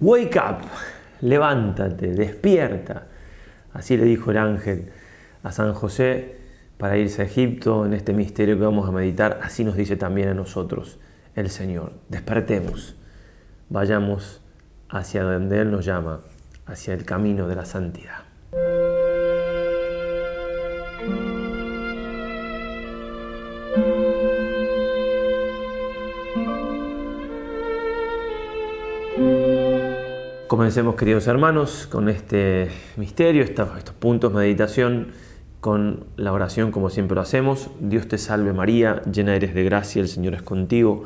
Wake up, levántate, despierta. Así le dijo el ángel a San José para irse a Egipto en este misterio que vamos a meditar. Así nos dice también a nosotros el Señor. Despertemos, vayamos hacia donde Él nos llama, hacia el camino de la santidad. Comencemos, queridos hermanos, con este misterio, estos, puntos de meditación, con la oración como siempre lo hacemos. Dios te salve María, llena eres de gracia, el Señor es contigo.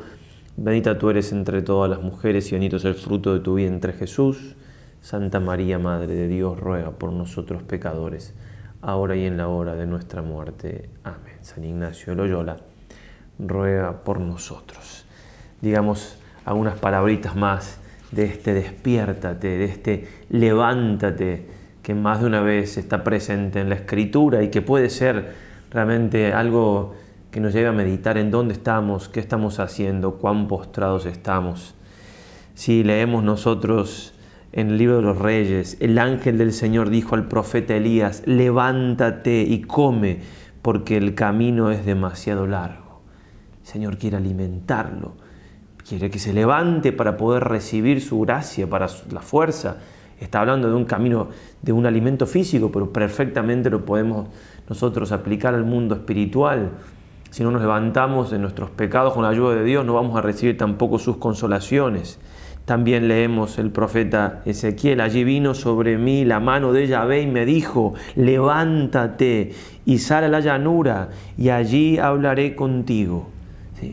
Bendita tú eres entre todas las mujeres y bendito es el fruto de tu vientre Jesús. Santa María, Madre de Dios, ruega por nosotros pecadores, ahora y en la hora de nuestra muerte. Amén. San Ignacio de Loyola, ruega por nosotros. Digamos algunas palabritas más de este despiértate, de este levántate, que más de una vez está presente en la escritura y que puede ser realmente algo que nos lleve a meditar en dónde estamos, qué estamos haciendo, cuán postrados estamos. Si leemos nosotros en el libro de los reyes, el ángel del Señor dijo al profeta Elías, levántate y come, porque el camino es demasiado largo. El Señor quiere alimentarlo quiere que se levante para poder recibir su gracia, para la fuerza. Está hablando de un camino, de un alimento físico, pero perfectamente lo podemos nosotros aplicar al mundo espiritual. Si no nos levantamos de nuestros pecados con la ayuda de Dios, no vamos a recibir tampoco sus consolaciones. También leemos el profeta Ezequiel, allí vino sobre mí la mano de Yahvé y me dijo, levántate y sal a la llanura y allí hablaré contigo.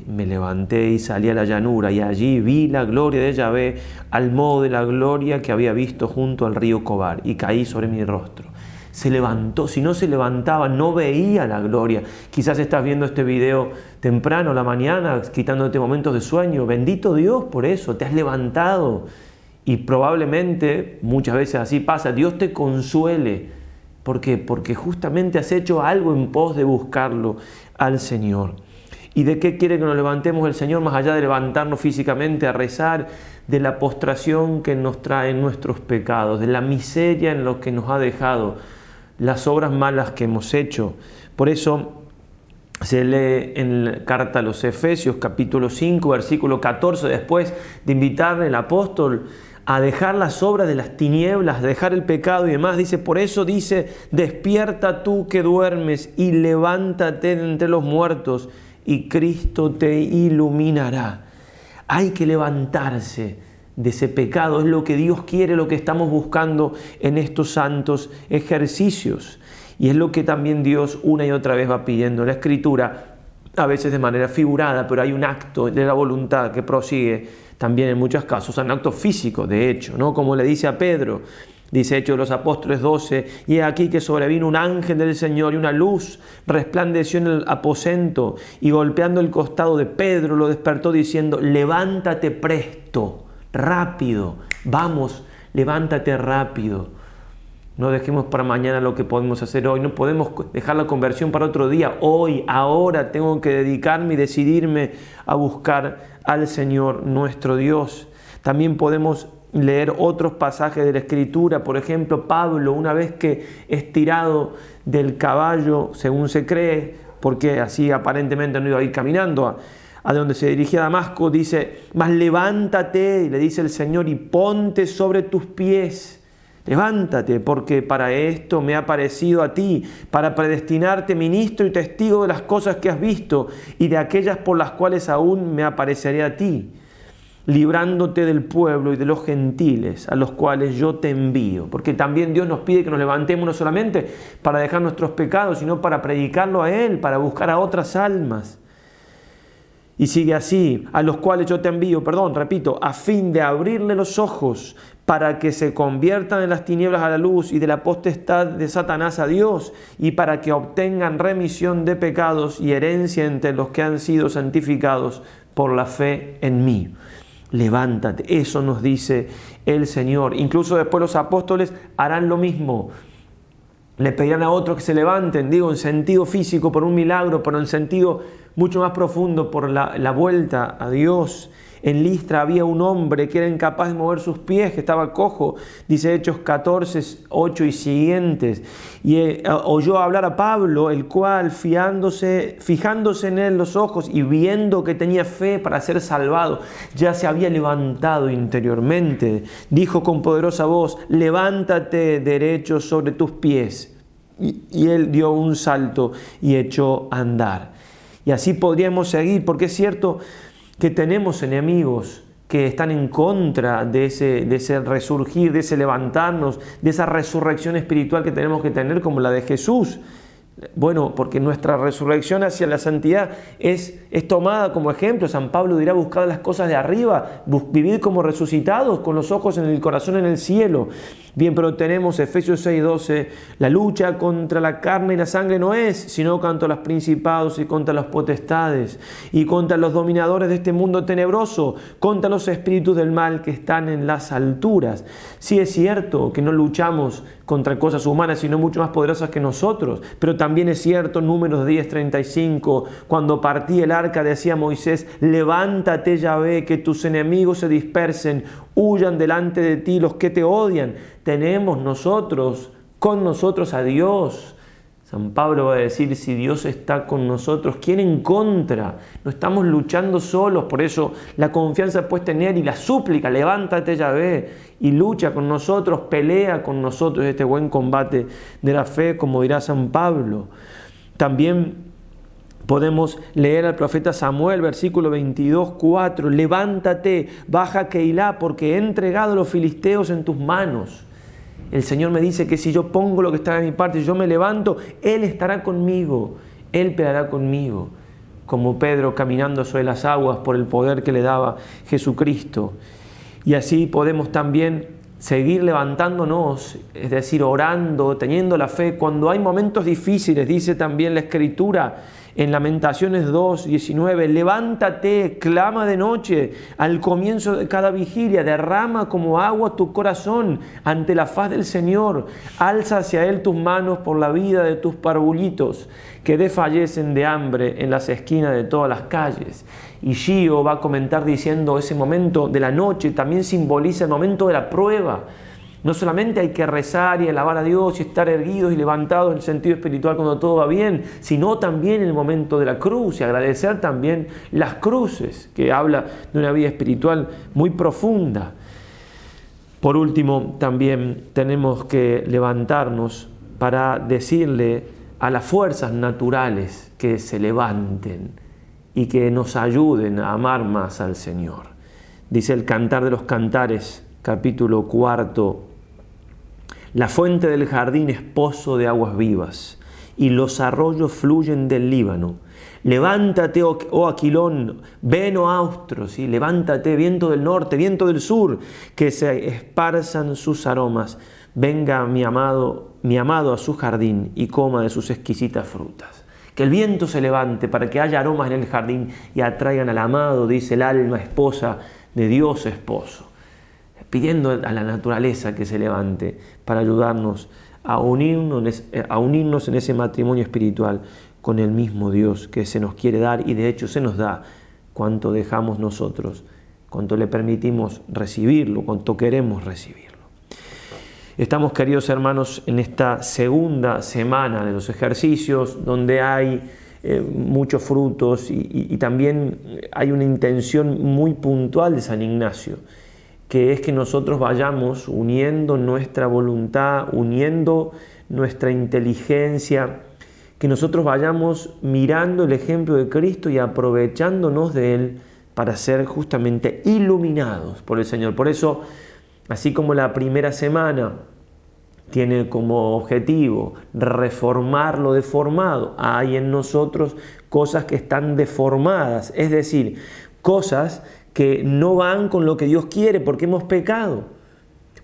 Me levanté y salí a la llanura y allí vi la gloria de Yahvé al modo de la gloria que había visto junto al río Cobar y caí sobre mi rostro. Se levantó, si no se levantaba no veía la gloria. Quizás estás viendo este video temprano, la mañana, quitándote momentos de sueño. Bendito Dios por eso, te has levantado. Y probablemente, muchas veces así pasa, Dios te consuele. ¿Por qué? Porque justamente has hecho algo en pos de buscarlo al Señor. ¿Y de qué quiere que nos levantemos el Señor más allá de levantarnos físicamente a rezar? De la postración que nos traen nuestros pecados, de la miseria en lo que nos ha dejado, las obras malas que hemos hecho. Por eso se lee en la carta a los Efesios capítulo 5 versículo 14 después de invitarle al apóstol a dejar las obras de las tinieblas, dejar el pecado y demás. Dice, por eso dice, despierta tú que duermes y levántate entre los muertos y Cristo te iluminará. Hay que levantarse de ese pecado, es lo que Dios quiere, lo que estamos buscando en estos santos ejercicios. Y es lo que también Dios una y otra vez va pidiendo en la Escritura, a veces de manera figurada, pero hay un acto de la voluntad que prosigue también en muchos casos, un acto físico, de hecho, ¿no? como le dice a Pedro, Dice Hechos de los Apóstoles 12, y aquí que sobrevino un ángel del Señor y una luz resplandeció en el aposento y golpeando el costado de Pedro lo despertó diciendo, levántate presto, rápido, vamos, levántate rápido. No dejemos para mañana lo que podemos hacer hoy, no podemos dejar la conversión para otro día. Hoy, ahora tengo que dedicarme y decidirme a buscar al Señor nuestro Dios. También podemos leer otros pasajes de la Escritura, por ejemplo, Pablo, una vez que es tirado del caballo, según se cree, porque así aparentemente no iba a ir caminando a, a donde se dirigía Damasco, dice, mas levántate, y le dice el Señor, y ponte sobre tus pies. Levántate, porque para esto me ha parecido a ti, para predestinarte ministro y testigo de las cosas que has visto y de aquellas por las cuales aún me apareceré a ti librándote del pueblo y de los gentiles a los cuales yo te envío. Porque también Dios nos pide que nos levantemos no solamente para dejar nuestros pecados, sino para predicarlo a Él, para buscar a otras almas. Y sigue así, a los cuales yo te envío, perdón, repito, a fin de abrirle los ojos para que se conviertan en las tinieblas a la luz y de la potestad de Satanás a Dios, y para que obtengan remisión de pecados y herencia entre los que han sido santificados por la fe en mí levántate. Eso nos dice el Señor. Incluso después los apóstoles harán lo mismo. Le pedirán a otros que se levanten, digo, en sentido físico por un milagro, pero en sentido mucho más profundo por la, la vuelta a Dios. En Listra había un hombre que era incapaz de mover sus pies, que estaba cojo, dice Hechos 14, 8 y siguientes. Y eh, oyó hablar a Pablo, el cual, fiándose, fijándose en él los ojos y viendo que tenía fe para ser salvado, ya se había levantado interiormente. Dijo con poderosa voz, levántate derecho sobre tus pies. Y, y él dio un salto y echó a andar. Y así podríamos seguir, porque es cierto que tenemos enemigos que están en contra de ese, de ese resurgir, de ese levantarnos, de esa resurrección espiritual que tenemos que tener como la de Jesús. Bueno, porque nuestra resurrección hacia la santidad es, es tomada como ejemplo. San Pablo dirá, buscar las cosas de arriba, vivir como resucitados, con los ojos en el corazón en el cielo. Bien, pero tenemos Efesios 6:12, la lucha contra la carne y la sangre no es, sino contra los principados y contra las potestades y contra los dominadores de este mundo tenebroso, contra los espíritus del mal que están en las alturas. Sí es cierto que no luchamos contra cosas humanas, sino mucho más poderosas que nosotros, pero también es cierto, números 10:35, cuando partí el arca decía Moisés, levántate Yahvé, que tus enemigos se dispersen, huyan delante de ti los que te odian. Tenemos nosotros, con nosotros a Dios. San Pablo va a decir, si Dios está con nosotros, ¿quién en contra? No estamos luchando solos, por eso la confianza puedes tener y la súplica, levántate Yahvé y lucha con nosotros, pelea con nosotros este buen combate de la fe, como dirá San Pablo. También Podemos leer al profeta Samuel, versículo 22, 4, levántate, baja Keilah, porque he entregado a los filisteos en tus manos. El Señor me dice que si yo pongo lo que está de mi parte, yo me levanto, Él estará conmigo, Él peleará conmigo, como Pedro caminando sobre las aguas por el poder que le daba Jesucristo. Y así podemos también seguir levantándonos, es decir, orando, teniendo la fe, cuando hay momentos difíciles, dice también la Escritura, en Lamentaciones 2, 19, levántate, clama de noche, al comienzo de cada vigilia, derrama como agua tu corazón ante la faz del Señor, alza hacia Él tus manos por la vida de tus parvulitos, que desfallecen de hambre en las esquinas de todas las calles. Y Gio va a comentar diciendo, ese momento de la noche también simboliza el momento de la prueba, no solamente hay que rezar y alabar a Dios y estar erguidos y levantados en el sentido espiritual cuando todo va bien, sino también en el momento de la cruz y agradecer también las cruces, que habla de una vida espiritual muy profunda. Por último, también tenemos que levantarnos para decirle a las fuerzas naturales que se levanten y que nos ayuden a amar más al Señor. Dice el Cantar de los Cantares, capítulo cuarto, la fuente del jardín es pozo de aguas vivas, y los arroyos fluyen del Líbano. Levántate, oh, oh Aquilón, ven, oh Austros, y levántate, viento del norte, viento del sur, que se esparzan sus aromas. Venga mi amado, mi amado a su jardín y coma de sus exquisitas frutas. Que el viento se levante para que haya aromas en el jardín y atraigan al amado, dice el alma esposa de Dios esposo pidiendo a la naturaleza que se levante para ayudarnos a unirnos, a unirnos en ese matrimonio espiritual con el mismo Dios que se nos quiere dar y de hecho se nos da. Cuanto dejamos nosotros, cuanto le permitimos recibirlo, cuanto queremos recibirlo. Estamos, queridos hermanos, en esta segunda semana de los ejercicios donde hay eh, muchos frutos y también hay una intención muy puntual de San Ignacio que es que nosotros vayamos uniendo nuestra voluntad, uniendo nuestra inteligencia, que nosotros vayamos mirando el ejemplo de Cristo y aprovechándonos de Él para ser justamente iluminados por el Señor. Por eso, así como la primera semana tiene como objetivo reformar lo deformado, hay en nosotros cosas que están deformadas, es decir, cosas que no van con lo que Dios quiere porque hemos pecado.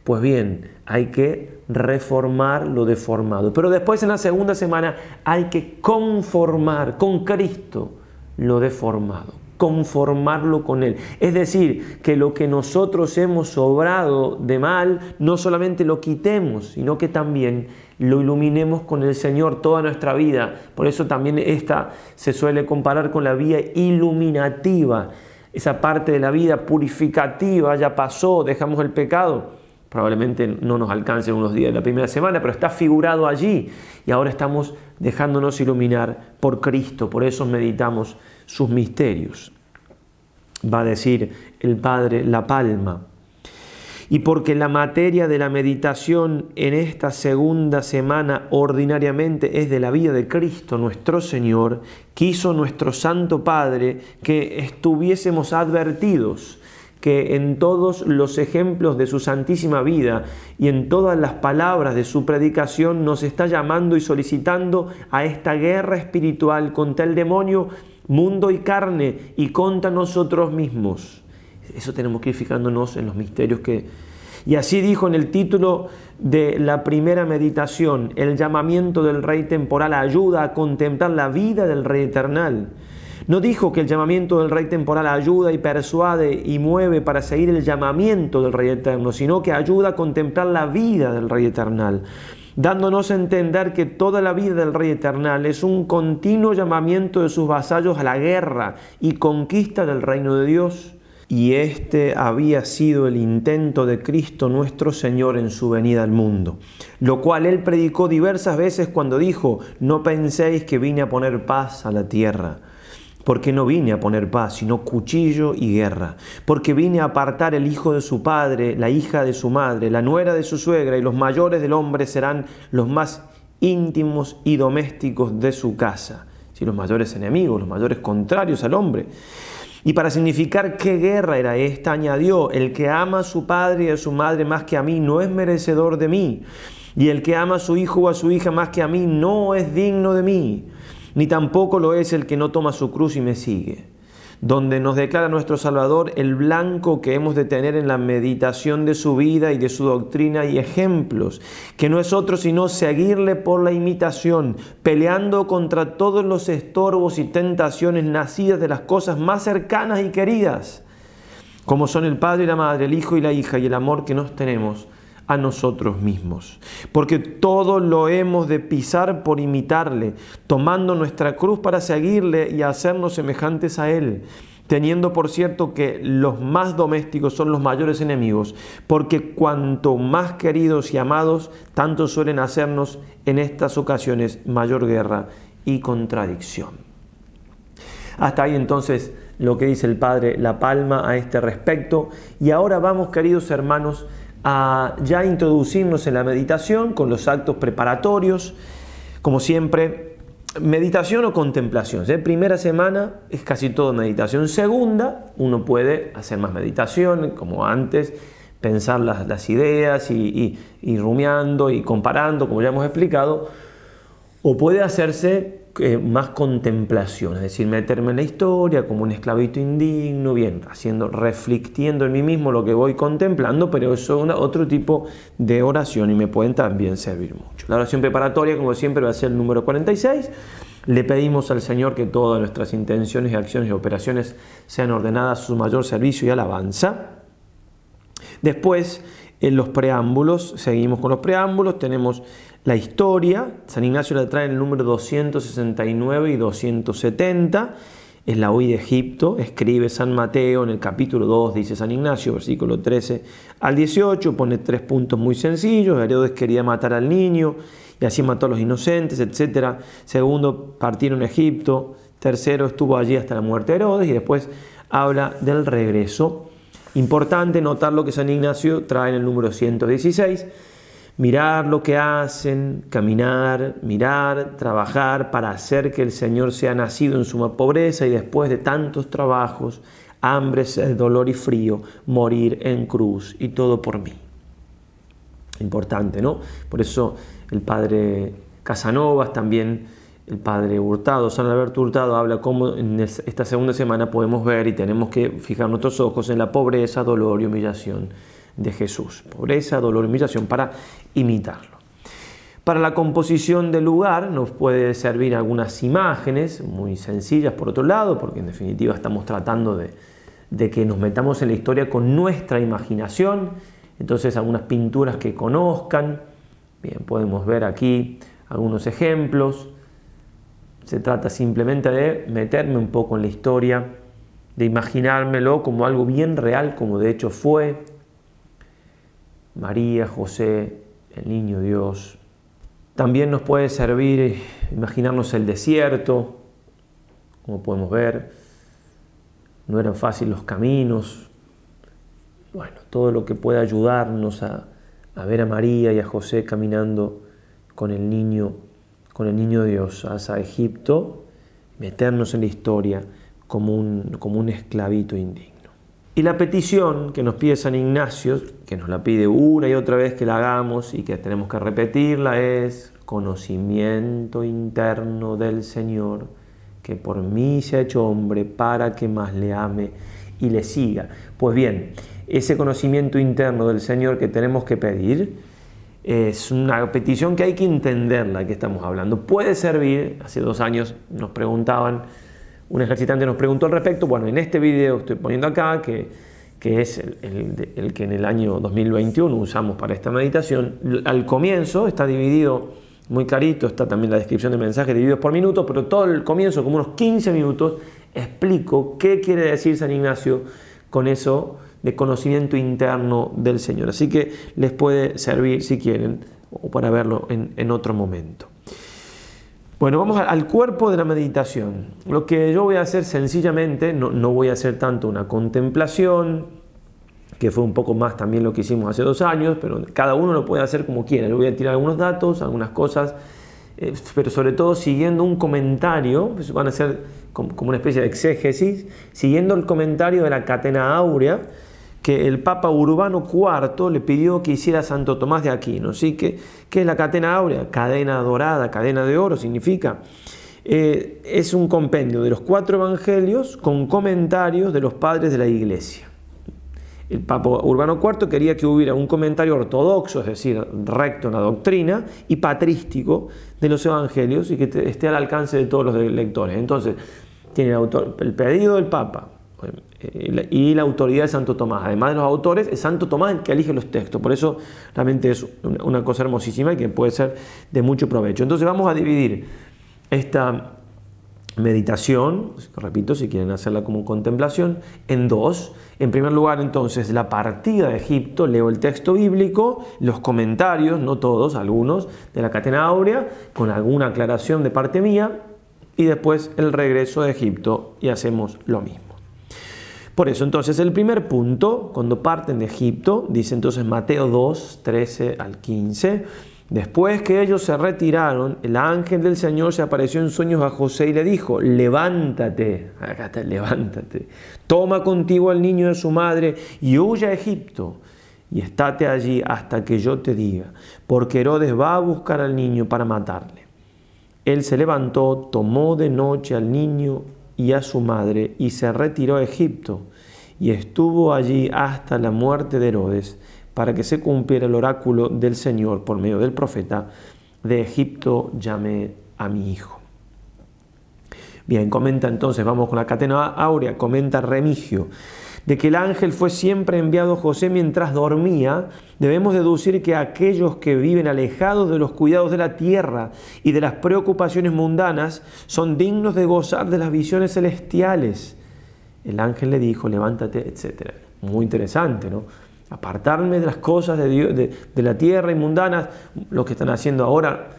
Pues bien, hay que reformar lo deformado. Pero después en la segunda semana hay que conformar con Cristo lo deformado, conformarlo con Él. Es decir, que lo que nosotros hemos obrado de mal, no solamente lo quitemos, sino que también lo iluminemos con el Señor toda nuestra vida. Por eso también esta se suele comparar con la vía iluminativa esa parte de la vida purificativa ya pasó, dejamos el pecado, probablemente no nos alcance en unos días de la primera semana, pero está figurado allí y ahora estamos dejándonos iluminar por Cristo, por eso meditamos sus misterios. Va a decir el Padre la palma y porque la materia de la meditación en esta segunda semana ordinariamente es de la vida de Cristo nuestro Señor, quiso nuestro Santo Padre que estuviésemos advertidos que en todos los ejemplos de su santísima vida y en todas las palabras de su predicación nos está llamando y solicitando a esta guerra espiritual contra el demonio, mundo y carne y contra nosotros mismos. Eso tenemos que ir fijándonos en los misterios que... Y así dijo en el título de la primera meditación, el llamamiento del Rey temporal ayuda a contemplar la vida del Rey eternal. No dijo que el llamamiento del Rey temporal ayuda y persuade y mueve para seguir el llamamiento del Rey eterno, sino que ayuda a contemplar la vida del Rey eternal, dándonos a entender que toda la vida del Rey eternal es un continuo llamamiento de sus vasallos a la guerra y conquista del reino de Dios y este había sido el intento de Cristo nuestro Señor en su venida al mundo, lo cual él predicó diversas veces cuando dijo, no penséis que vine a poner paz a la tierra, porque no vine a poner paz, sino cuchillo y guerra, porque vine a apartar el hijo de su padre, la hija de su madre, la nuera de su suegra, y los mayores del hombre serán los más íntimos y domésticos de su casa, si los mayores enemigos, los mayores contrarios al hombre. Y para significar qué guerra era esta, añadió, el que ama a su padre y a su madre más que a mí no es merecedor de mí, y el que ama a su hijo o a su hija más que a mí no es digno de mí, ni tampoco lo es el que no toma su cruz y me sigue donde nos declara nuestro Salvador el blanco que hemos de tener en la meditación de su vida y de su doctrina y ejemplos, que no es otro sino seguirle por la imitación, peleando contra todos los estorbos y tentaciones nacidas de las cosas más cercanas y queridas, como son el Padre y la Madre, el Hijo y la hija y el amor que nos tenemos a nosotros mismos. Porque todo lo hemos de pisar por imitarle, tomando nuestra cruz para seguirle y hacernos semejantes a Él. Teniendo por cierto que los más domésticos son los mayores enemigos, porque cuanto más queridos y amados, tanto suelen hacernos en estas ocasiones mayor guerra y contradicción. Hasta ahí entonces lo que dice el Padre La Palma a este respecto. Y ahora vamos, queridos hermanos, a ya introducirnos en la meditación con los actos preparatorios, como siempre, meditación o contemplación. ¿eh? Primera semana es casi todo meditación. Segunda, uno puede hacer más meditación, como antes, pensar las, ideas y, y rumiando y comparando, como ya hemos explicado, o puede hacerse eh, más contemplación, es decir, meterme en la historia como un esclavito indigno, bien, haciendo, reflectiendo en mí mismo lo que voy contemplando, pero eso es otro tipo de oración y me pueden también servir mucho. La oración preparatoria, como siempre, va a ser el número 46. Le pedimos al Señor que todas nuestras intenciones, acciones y operaciones sean ordenadas a su mayor servicio y alabanza. Después, en los preámbulos, seguimos con los preámbulos, tenemos la historia, San Ignacio la trae en el número 269 y 270, es la huida de Egipto, escribe San Mateo en el capítulo 2, dice San Ignacio, versículo 13 al 18, pone tres puntos muy sencillos, Herodes quería matar al niño y así mató a los inocentes, etc. Segundo, partieron a Egipto. Tercero, estuvo allí hasta la muerte de Herodes y después habla del regreso. Importante notar lo que San Ignacio trae en el número 116 mirar lo que hacen, caminar, mirar, trabajar para hacer que el Señor sea nacido en suma pobreza y después de tantos trabajos, hambre, dolor y frío, morir en cruz y todo por mí. Importante, ¿no? Por eso el padre Casanovas, también el padre Hurtado, San Alberto Hurtado, habla cómo en esta segunda semana podemos ver y tenemos que fijar nuestros ojos en la pobreza, dolor y humillación de Jesús. Pobreza, dolor, humillación, para imitarlo. Para la composición del lugar nos puede servir algunas imágenes muy sencillas por otro lado, porque en definitiva estamos tratando de, de que nos metamos en la historia con nuestra imaginación. Entonces algunas pinturas que conozcan. Bien, podemos ver aquí algunos ejemplos. Se trata simplemente de meterme un poco en la historia de imaginármelo como algo bien real, como de hecho fue. María, José, el niño Dios. También nos puede servir imaginarnos el desierto, como podemos ver. No eran fáciles los caminos. Bueno, todo lo que pueda ayudarnos a, a ver a María y a José caminando con el niño, con el niño Dios hacia Egipto, meternos en la historia como un, como un esclavito indigno. Y la petición que nos pide San Ignacio, que nos la pide una y otra vez que la hagamos y que tenemos que repetirla, es conocimiento interno del Señor, que por mí se ha hecho hombre para que más le ame y le siga. Pues bien, ese conocimiento interno del Señor que tenemos que pedir es una petición que hay que entenderla que estamos hablando. Puede servir, hace dos años nos preguntaban, un ejercitante nos preguntó al respecto, bueno, en este video estoy poniendo acá que, que es el, el, que en el año 2021 usamos para esta meditación, al comienzo está dividido muy clarito, está también la descripción de mensajes divididos por minutos, pero todo el comienzo, como unos 15 minutos, explico qué quiere decir San Ignacio con eso de conocimiento interno del Señor. Así que les puede servir si quieren o para verlo en, otro momento. Bueno, vamos al cuerpo de la meditación. Lo que yo voy a hacer sencillamente, no, no voy a hacer tanto una contemplación, que fue un poco más también lo que hicimos hace dos años, pero cada uno lo puede hacer como quiera. Le voy a tirar algunos datos, algunas cosas, eh, pero sobre todo siguiendo un comentario, pues van a ser como, una especie de exégesis, siguiendo el comentario de la catena áurea que el Papa Urbano IV le pidió que hiciera Santo Tomás de Aquino. ¿sí? ¿Qué, ¿Qué es la catena áurea? Cadena dorada, cadena de oro significa. Eh, es un compendio de los cuatro evangelios con comentarios de los padres de la iglesia. El Papa Urbano IV quería que hubiera un comentario ortodoxo, es decir, recto en la doctrina, y patrístico de los evangelios y que esté al alcance de todos los lectores. Entonces, tiene el, autor, el pedido del Papa y la autoridad de Santo Tomás. Además de los autores, es Santo Tomás el que elige los textos. Por eso realmente es una cosa hermosísima y que puede ser de mucho provecho. Entonces vamos a dividir esta meditación, repito, si quieren hacerla como contemplación, en dos. En primer lugar, entonces, la partida de Egipto, leo el texto bíblico, los comentarios, no todos, algunos, de la catena áurea, con alguna aclaración de parte mía, y después el regreso de Egipto y hacemos lo mismo. Por eso, entonces, el primer punto, cuando parten de Egipto, dice entonces Mateo 2, 13 al 15, Después que ellos se retiraron, el ángel del Señor se apareció en sueños a José y le dijo, levántate, acá está, levántate, toma contigo al niño de su madre y huye a Egipto y estate allí hasta que yo te diga, porque Herodes va a buscar al niño para matarle. Él se levantó, tomó de noche al niño y a su madre y se retiró a Egipto y estuvo allí hasta la muerte de Herodes para que se cumpliera el oráculo del Señor por medio del profeta, de Egipto llamé a mi hijo. Bien, comenta entonces, vamos con la catena áurea, comenta Remigio, de que el ángel fue siempre enviado a José mientras dormía, debemos deducir que aquellos que viven alejados de los cuidados de la tierra y de las preocupaciones mundanas son dignos de gozar de las visiones celestiales. El ángel le dijo, levántate, etc. Muy interesante, ¿no? apartarme de las cosas de, de, la tierra y mundanas, lo que están haciendo ahora,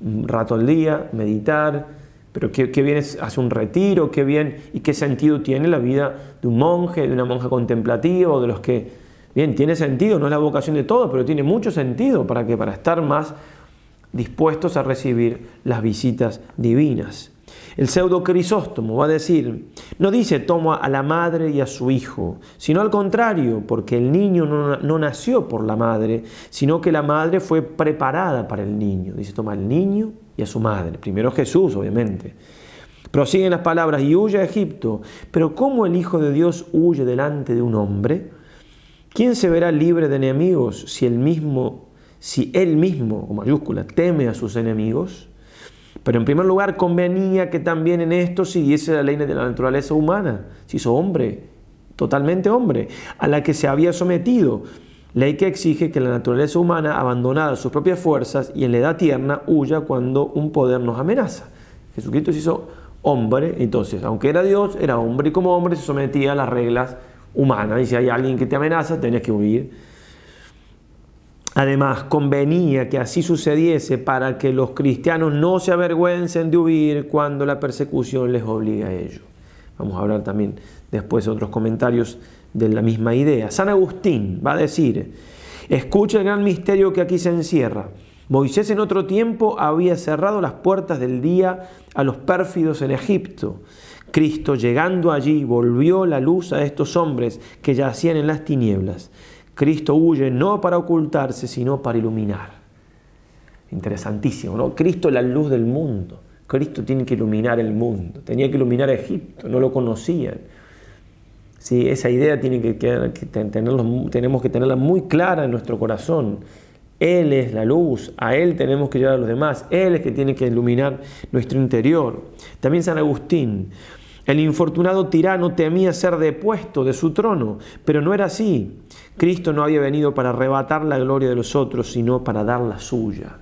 un rato al día, meditar, pero qué, qué bien es hacer un retiro, qué bien y qué sentido tiene la vida de un monje, de una monja contemplativa o de los que, bien, tiene sentido, no es la vocación de todos, pero tiene mucho sentido para que para estar más dispuestos a recibir las visitas divinas. El pseudo Crisóstomo va a decir, no dice toma a la madre y a su hijo, sino al contrario, porque el niño no, nació por la madre, sino que la madre fue preparada para el niño. Dice toma al niño y a su madre. Primero Jesús, obviamente. Prosiguen las palabras y huye a Egipto. Pero ¿cómo el Hijo de Dios huye delante de un hombre? ¿Quién se verá libre de enemigos si él mismo, si él mismo, con mayúscula, teme a sus enemigos? Pero en primer lugar convenía que también en esto siguiese la ley de la naturaleza humana, se hizo hombre, totalmente hombre, a la que se había sometido, ley que exige que la naturaleza humana, abandonada sus propias fuerzas y en la edad tierna, huya cuando un poder nos amenaza. Jesucristo se hizo hombre, entonces, aunque era Dios, era hombre y como hombre se sometía a las reglas humanas. Y si hay alguien que te amenaza, tenés que huir. Además, convenía que así sucediese para que los cristianos no se avergüencen de huir cuando la persecución les obliga a ello. Vamos a hablar también después de otros comentarios de la misma idea. San Agustín va a decir, escucha el gran misterio que aquí se encierra. Moisés en otro tiempo había cerrado las puertas del día a los pérfidos en Egipto. Cristo, llegando allí, volvió la luz a estos hombres que yacían en las tinieblas. Cristo huye no para ocultarse, sino para iluminar. Interesantísimo, ¿no? Cristo es la luz del mundo. Cristo tiene que iluminar el mundo. Tenía que iluminar a Egipto, no lo conocían. Sí, esa idea tiene que, tenemos que tenerla muy clara en nuestro corazón. Él es la luz, a Él tenemos que llevar a los demás, Él es que tiene que iluminar nuestro interior. También San Agustín, el infortunado tirano temía ser depuesto de su trono, pero no era así. Cristo no había venido para arrebatar la gloria de los otros, sino para dar la suya.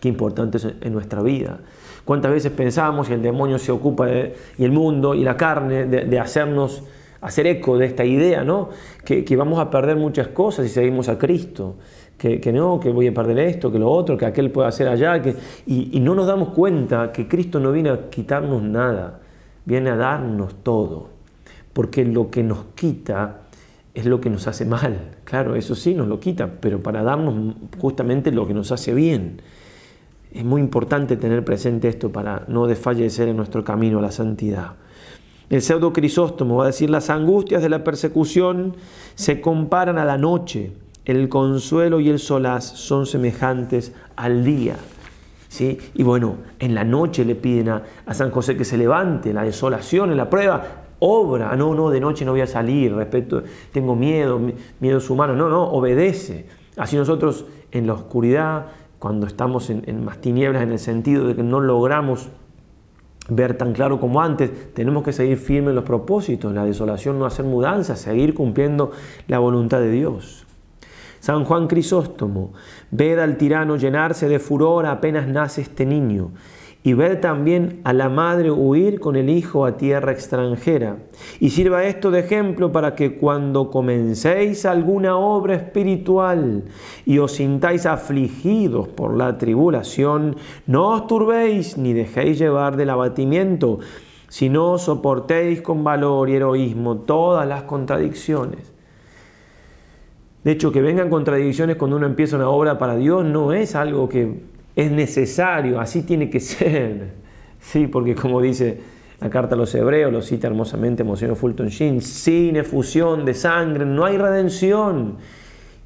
Qué importante es en nuestra vida. ¿Cuántas veces pensamos y el demonio se ocupa de, y el mundo y la carne de, hacernos hacer eco de esta idea, ¿no? Que, vamos a perder muchas cosas si seguimos a Cristo. Que, no, que voy a perder esto, que lo otro, que aquel puede hacer allá, y no nos damos cuenta que Cristo no viene a quitarnos nada, viene a darnos todo, porque lo que nos quita es lo que nos hace mal. Claro, eso sí nos lo quita, pero para darnos justamente lo que nos hace bien. Es muy importante tener presente esto para no desfallecer en nuestro camino a la santidad. El pseudo Crisóstomo va a decir, las angustias de la persecución se comparan a la noche, el consuelo y el solaz son semejantes al día. ¿Sí? Y bueno, en la noche le piden a, a San José que se levante, la desolación, en la prueba, obra, ah, no, no, de noche no voy a salir, respeto, tengo miedo, miedos humanos, no, no, obedece. Así nosotros en la oscuridad, cuando estamos en, más tinieblas en el sentido de que no logramos ver tan claro como antes, tenemos que seguir firmes en los propósitos, la desolación no hacer mudanzas, seguir cumpliendo la voluntad de Dios. San Juan Crisóstomo, ved al tirano llenarse de furor apenas nace este niño y ver también a la madre huir con el hijo a tierra extranjera. Y sirva esto de ejemplo para que cuando comencéis alguna obra espiritual y os sintáis afligidos por la tribulación, no os turbéis ni dejéis llevar del abatimiento, sino soportéis con valor y heroísmo todas las contradicciones. De hecho, que vengan contradicciones cuando uno empieza una obra para Dios no es algo que es necesario, así tiene que ser. Sí, porque como dice la carta a los hebreos, lo cita hermosamente Monseñor Fulton Sheen, sin efusión de sangre no hay redención.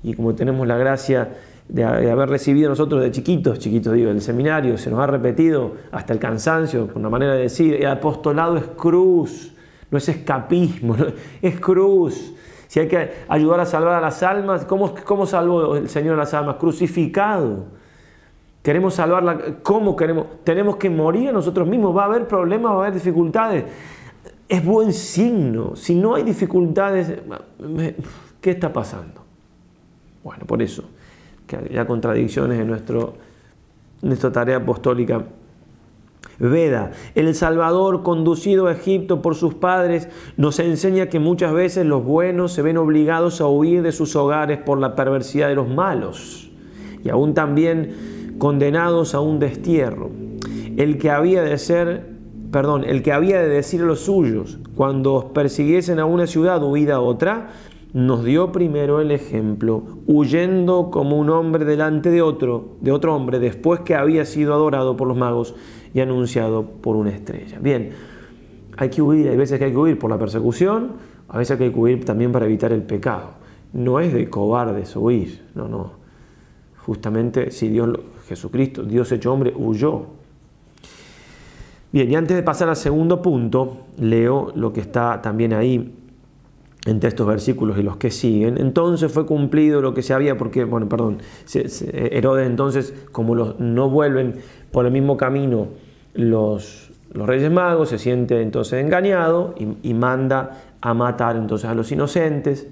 Y como tenemos la gracia de haber recibido nosotros de chiquitos, chiquitos digo, del seminario, se nos ha repetido hasta el cansancio, por una manera de decir, el apostolado es cruz, no es escapismo, es cruz. Si hay que ayudar a salvar a las almas, ¿cómo, cómo salvó el Señor a las almas? Crucificado. Queremos salvarla. ¿Cómo queremos? Tenemos que morir a nosotros mismos. Va a haber problemas, va a haber dificultades. Es buen signo. Si no hay dificultades, ¿qué está pasando? Bueno, por eso, que haya contradicciones en, nuestro, nuestra tarea apostólica. Veda, el Salvador conducido a Egipto por sus padres, nos enseña que muchas veces los buenos se ven obligados a huir de sus hogares por la perversidad de los malos. Y aún también condenados a un destierro. El que había de ser, perdón, el que había de decir a los suyos, cuando os persiguiesen a una ciudad, huida a otra, nos dio primero el ejemplo, huyendo como un hombre delante de otro, de otro hombre, después que había sido adorado por los magos y anunciado por una estrella. Bien, hay que huir, hay veces que hay que huir por la persecución, a veces que hay que huir también para evitar el pecado. No es de cobardes huir, no, no. Justamente si Dios Jesucristo, Dios hecho hombre, huyó. Bien, y antes de pasar al segundo punto, leo lo que está también ahí entre estos versículos y los que siguen. Entonces fue cumplido lo que se había, porque, bueno, perdón, Herodes entonces, como los, no vuelven por el mismo camino los, los reyes magos, se siente entonces engañado y, manda a matar entonces a los inocentes.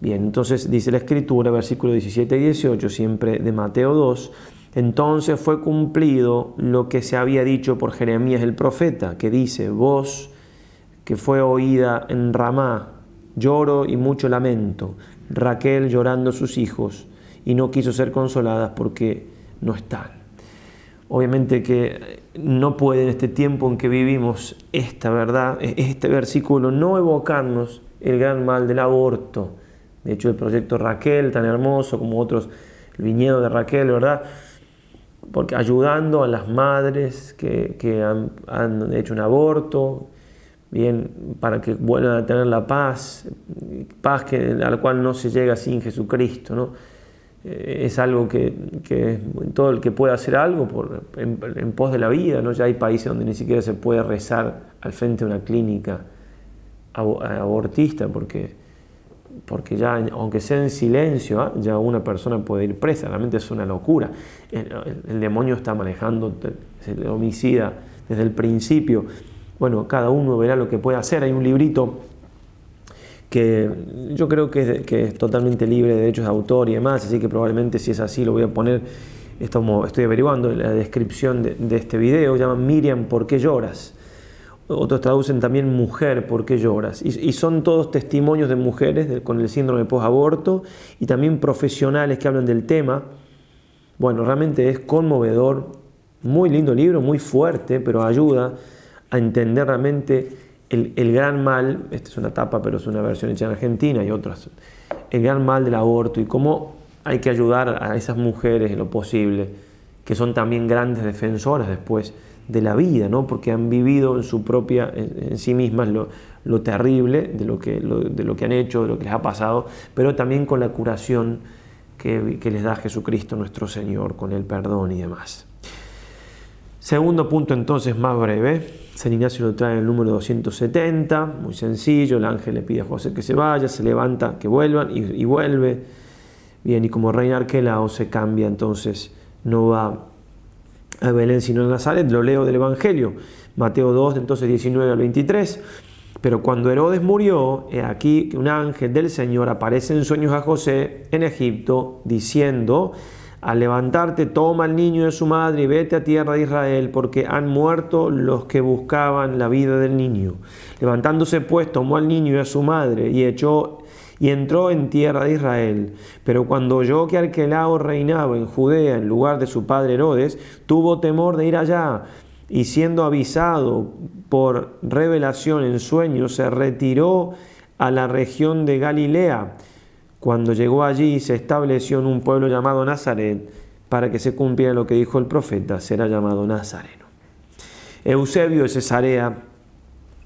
Bien, entonces dice la escritura, versículo 17 y 18, siempre de Mateo 2, Entonces fue cumplido lo que se había dicho por Jeremías el profeta, que dice, voz que fue oída en Ramá, lloro y mucho lamento, Raquel llorando sus hijos, y no quiso ser consolada porque no están. Obviamente que no puede en este tiempo en que vivimos esta verdad, este versículo, no evocarnos el gran mal del aborto. De hecho, el proyecto Raquel, tan hermoso como otros, el viñedo de Raquel, ¿verdad? Porque ayudando a las madres que, han, han, hecho un aborto, bien, para que vuelvan a tener la paz, paz que, a la cual no se llega sin Jesucristo, ¿no? Eh, es algo que, todo el que pueda hacer algo por, en, pos de la vida, ¿no? ya hay países donde ni siquiera se puede rezar al frente de una clínica abortista porque, porque ya, aunque sea en silencio, ¿ah? ya una persona puede ir presa, realmente es una locura. El, demonio está manejando el homicida desde el principio. Bueno, cada uno verá lo que puede hacer. Hay un librito que yo creo que es, totalmente libre de derechos de autor y demás, así que probablemente si es así lo voy a poner, estoy averiguando en la descripción de, este video, llama Miriam, ¿por qué lloras? Otros traducen también mujer, ¿por qué lloras? Y, son todos testimonios de mujeres con el síndrome post-aborto y también profesionales que hablan del tema. Bueno, realmente es conmovedor, muy lindo libro, muy fuerte, pero ayuda a entender realmente el, gran mal, esta es una tapa, pero es una versión hecha en Argentina y otras, el gran mal del aborto y cómo hay que ayudar a esas mujeres en lo posible, que son también grandes defensoras después de la vida, ¿no? porque han vivido en su propia, en, sí mismas lo, terrible de lo, que, de lo que han hecho, de lo que les ha pasado, pero también con la curación que, que les da Jesucristo nuestro Señor, con el perdón y demás. Segundo punto entonces más breve, San Ignacio lo trae en el número 270, muy sencillo, el ángel le pide a José que se vaya, se levanta, que vuelvan y, vuelve. Bien, y como reina Arquelao se cambia, entonces no va a Belén sino a Nazaret, lo leo del Evangelio, Mateo 2, entonces 19 al 23. Pero cuando Herodes murió, aquí que un ángel del Señor aparece en sueños a José en Egipto, diciendo, al levantarte, toma al niño de su madre y vete a tierra de Israel, porque han muerto los que buscaban la vida del niño. Levantándose pues, tomó al niño y a su madre y echó y entró en tierra de Israel. Pero cuando oyó que Arquelao reinaba en Judea en lugar de su padre Herodes, tuvo temor de ir allá y siendo avisado por revelación en sueño, se retiró a la región de Galilea cuando llegó allí se estableció en un pueblo llamado Nazaret para que se cumpliera lo que dijo el profeta, será llamado Nazareno. Eusebio de Cesarea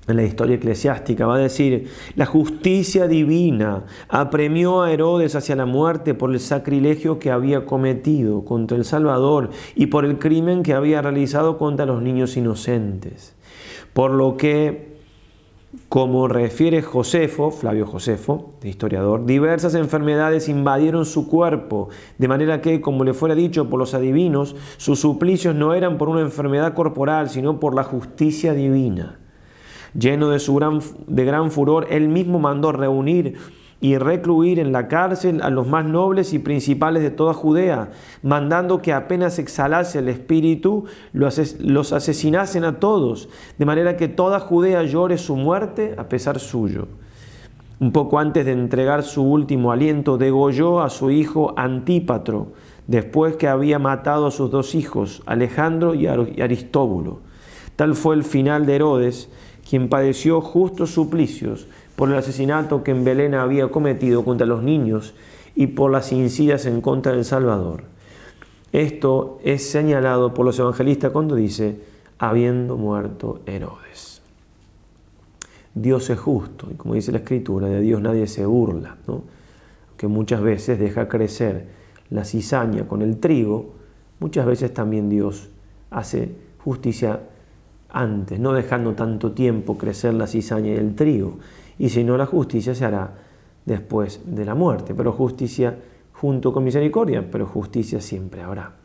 en la historia eclesiástica va a decir, la justicia divina apremió a Herodes hacia la muerte por el sacrilegio que había cometido contra el Salvador y por el crimen que había realizado contra los niños inocentes. Por lo que como refiere Josefo, Flavio Josefo, de historiador, diversas enfermedades invadieron su cuerpo, de manera que, como le fuera dicho por los adivinos, sus suplicios no eran por una enfermedad corporal, sino por la justicia divina. Lleno de, su gran, de gran furor, él mismo mandó reunir y recluir en la cárcel a los más nobles y principales de toda Judea, mandando que apenas exhalase el espíritu, los asesinasen a todos, de manera que toda Judea llore su muerte a pesar suyo. Un poco antes de entregar su último aliento, degolló a su hijo Antípatro, después que había matado a sus dos hijos, Alejandro y Aristóbulo. Tal fue el final de Herodes, quien padeció justos suplicios por el asesinato que en Belén había cometido contra los niños y por las incidas en contra del Salvador. Esto es señalado por los evangelistas cuando dice, habiendo muerto Herodes. Dios es justo, y como dice la Escritura, de Dios nadie se burla, que muchas veces deja crecer la cizaña con el trigo, muchas veces también Dios hace justicia antes, no dejando tanto tiempo crecer la cizaña y el trigo y si no la justicia se hará después de la muerte, pero justicia junto con misericordia, pero justicia siempre habrá.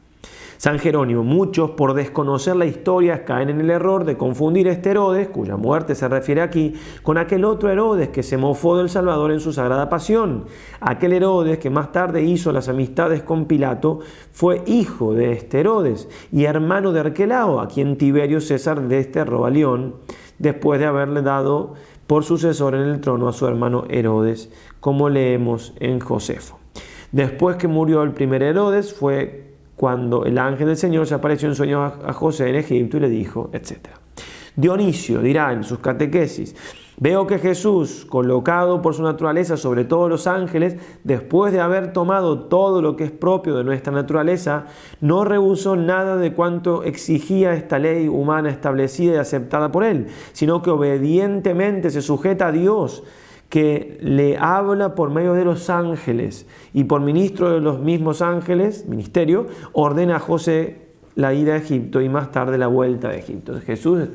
San Jerónimo, muchos por desconocer la historia caen en el error de confundir este Herodes, cuya muerte se refiere aquí, con aquel otro Herodes que se mofó del Salvador en su sagrada pasión. Aquel Herodes que más tarde hizo las amistades con Pilato fue hijo de este Herodes y hermano de Arquelao, a quien Tiberio César de este León, después de haberle dado por sucesor en el trono a su hermano Herodes, como leemos en Josefo. Después que murió el primer Herodes fue cuando el ángel del Señor se apareció en sueños a José en Egipto y le dijo, etc. Dionisio dirá en sus catequesis, veo que Jesús, colocado por su naturaleza sobre todos los ángeles, después de haber tomado todo lo que es propio de nuestra naturaleza, no rehusó nada de cuanto exigía esta ley humana establecida y aceptada por él, sino que obedientemente se sujeta a Dios que le habla por medio de los ángeles y por ministro de los mismos ángeles, ministerio, ordena a José la ida a Egipto y más tarde la vuelta de Egipto. Jesús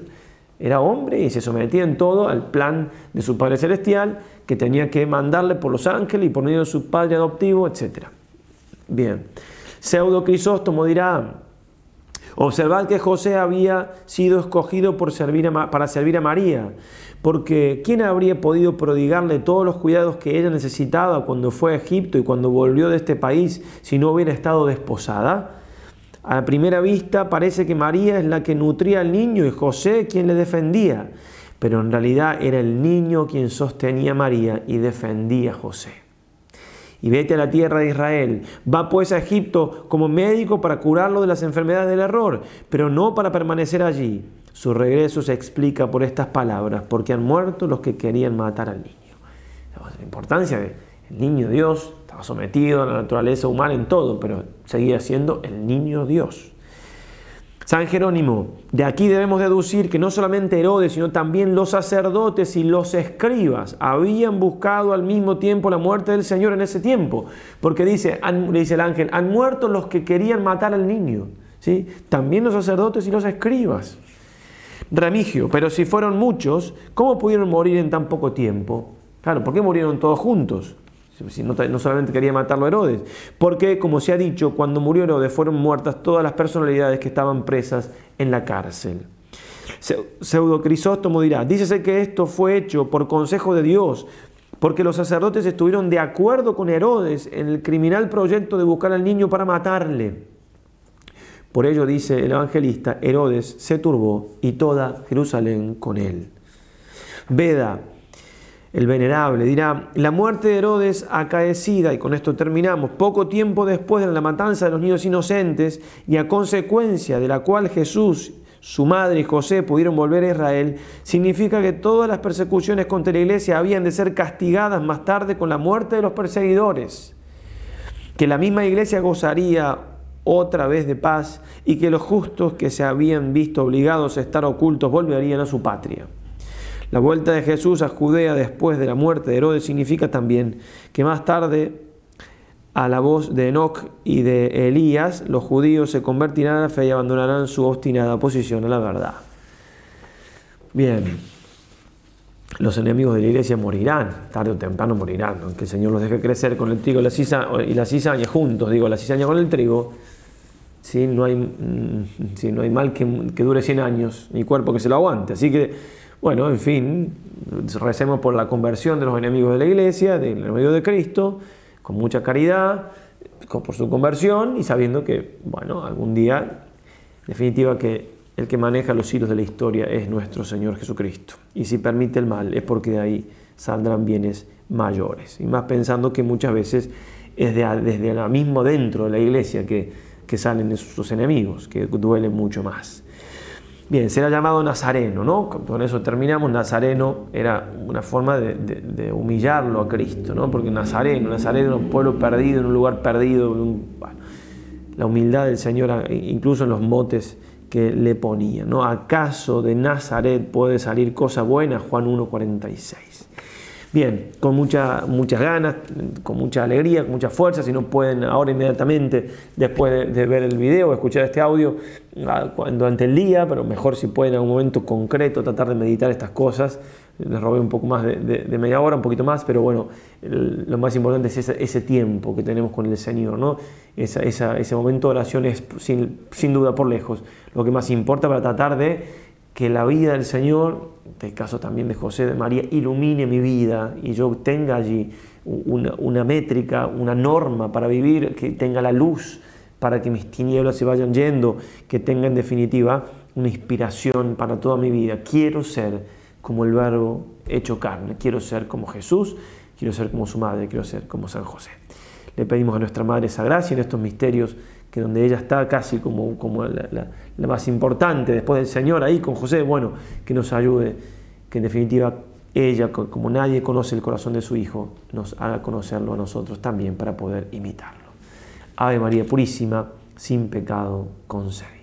era hombre y se sometía en todo al plan de su Padre Celestial, que tenía que mandarle por los ángeles y por medio de su Padre adoptivo, etc. Bien, Pseudo Crisóstomo dirá, observad que José había sido escogido para servir a María, porque ¿quién habría podido prodigarle todos los cuidados que ella necesitaba cuando fue a Egipto y cuando volvió de este país si no hubiera estado desposada? A primera vista parece que María es la que nutría al niño y José quien le defendía, pero en realidad era el niño quien sostenía a María y defendía a José. Y vete a la tierra de Israel. Va pues a Egipto como médico para curarlo de las enfermedades del error, pero no para permanecer allí su regreso se explica por estas palabras, porque han muerto los que querían matar al niño. La importancia del niño Dios estaba sometido a la naturaleza humana en todo, pero seguía siendo el niño Dios. San Jerónimo, de aquí debemos deducir que no solamente Herodes, sino también los sacerdotes y los escribas habían buscado al mismo tiempo la muerte del Señor en ese tiempo, porque dice, dice el ángel, han muerto los que querían matar al niño, ¿sí? también los sacerdotes y los escribas. Remigio, pero si fueron muchos, ¿cómo pudieron morir en tan poco tiempo? Claro, ¿por qué murieron todos juntos? No, solamente quería matarlo Herodes. Porque, como se ha dicho, cuando murió Herodes fueron muertas todas las personalidades que estaban presas en la cárcel. Pseudo Crisóstomo dirá, dícese que esto fue hecho por consejo de Dios, porque los sacerdotes estuvieron de acuerdo con Herodes en el criminal proyecto de buscar al niño para matarle. Por ello dice el evangelista, Herodes se turbó y toda Jerusalén con él. Veda, el venerable, dirá, la muerte de Herodes acaecida, y con esto terminamos, poco tiempo después de la matanza de los niños inocentes y a consecuencia de la cual Jesús, su madre y José pudieron volver a Israel, significa que todas las persecuciones contra la iglesia habían de ser castigadas más tarde con la muerte de los perseguidores, que la misma iglesia gozaría otra vez de paz y que los justos que se habían visto obligados a estar ocultos volverían a su patria. La vuelta de Jesús a Judea después de la muerte de Herodes significa también que más tarde, a la voz de Enoch y de Elías, los judíos se convertirán a la fe y abandonarán su obstinada oposición a la verdad. Bien, los enemigos de la iglesia morirán, tarde o temprano morirán, aunque el Señor los deje crecer con el trigo y la cizaña, juntos, digo, la cizaña con el trigo, ¿sí? no, hay, mm, no hay mal que, dure 100 años, ni cuerpo que se lo aguante. Así que, bueno, en fin, recemos por la conversión de los enemigos de la iglesia, del enemigo de Cristo, con mucha caridad, por su conversión y sabiendo que, bueno, algún día, en definitiva, que el que maneja los hilos de la historia es nuestro Señor Jesucristo. Y si permite el mal es porque de ahí saldrán bienes mayores. Y más pensando que muchas veces es desde la mismo dentro de la iglesia que, que salen sus enemigos, que duele mucho más. Bien, será llamado Nazareno, ¿no? Con eso terminamos. Nazareno era una forma de, humillarlo a Cristo, ¿no? Porque Nazareno, Nazareno, un pueblo perdido, en un lugar perdido. la humildad del Señor, incluso en los motes que le ponía. ¿no? ¿Acaso de Nazaret puede salir cosa buena? Juan 1.46. Bien, con mucha, muchas ganas, con mucha alegría, con mucha fuerza, si no pueden ahora inmediatamente, después de, ver el video escuchar este audio, ah, durante el día, pero mejor si pueden en un momento concreto tratar de meditar estas cosas. Les robé un poco más de, media hora, un poquito más, pero bueno, lo más importante es ese, tiempo que tenemos con el Señor, ¿no? ese momento de oración es sin, sin duda por lejos lo que más importa para tratar de que la vida del Señor, en este caso también de José de María, ilumine mi vida y yo tenga allí una, métrica, una norma para vivir, que tenga la luz para que mis tinieblas se vayan yendo, que tenga en definitiva una inspiración para toda mi vida. Quiero ser como el verbo hecho carne, quiero ser como Jesús, quiero ser como su madre, quiero ser como San José. Le pedimos a nuestra Madre esa gracia en estos misterios que donde ella está casi como, como la, más importante después del Señor, ahí con José, bueno, que nos ayude, que en definitiva ella, como nadie conoce el corazón de su Hijo, nos haga conocerlo a nosotros también para poder imitarlo. Ave María Purísima, sin pecado concebida.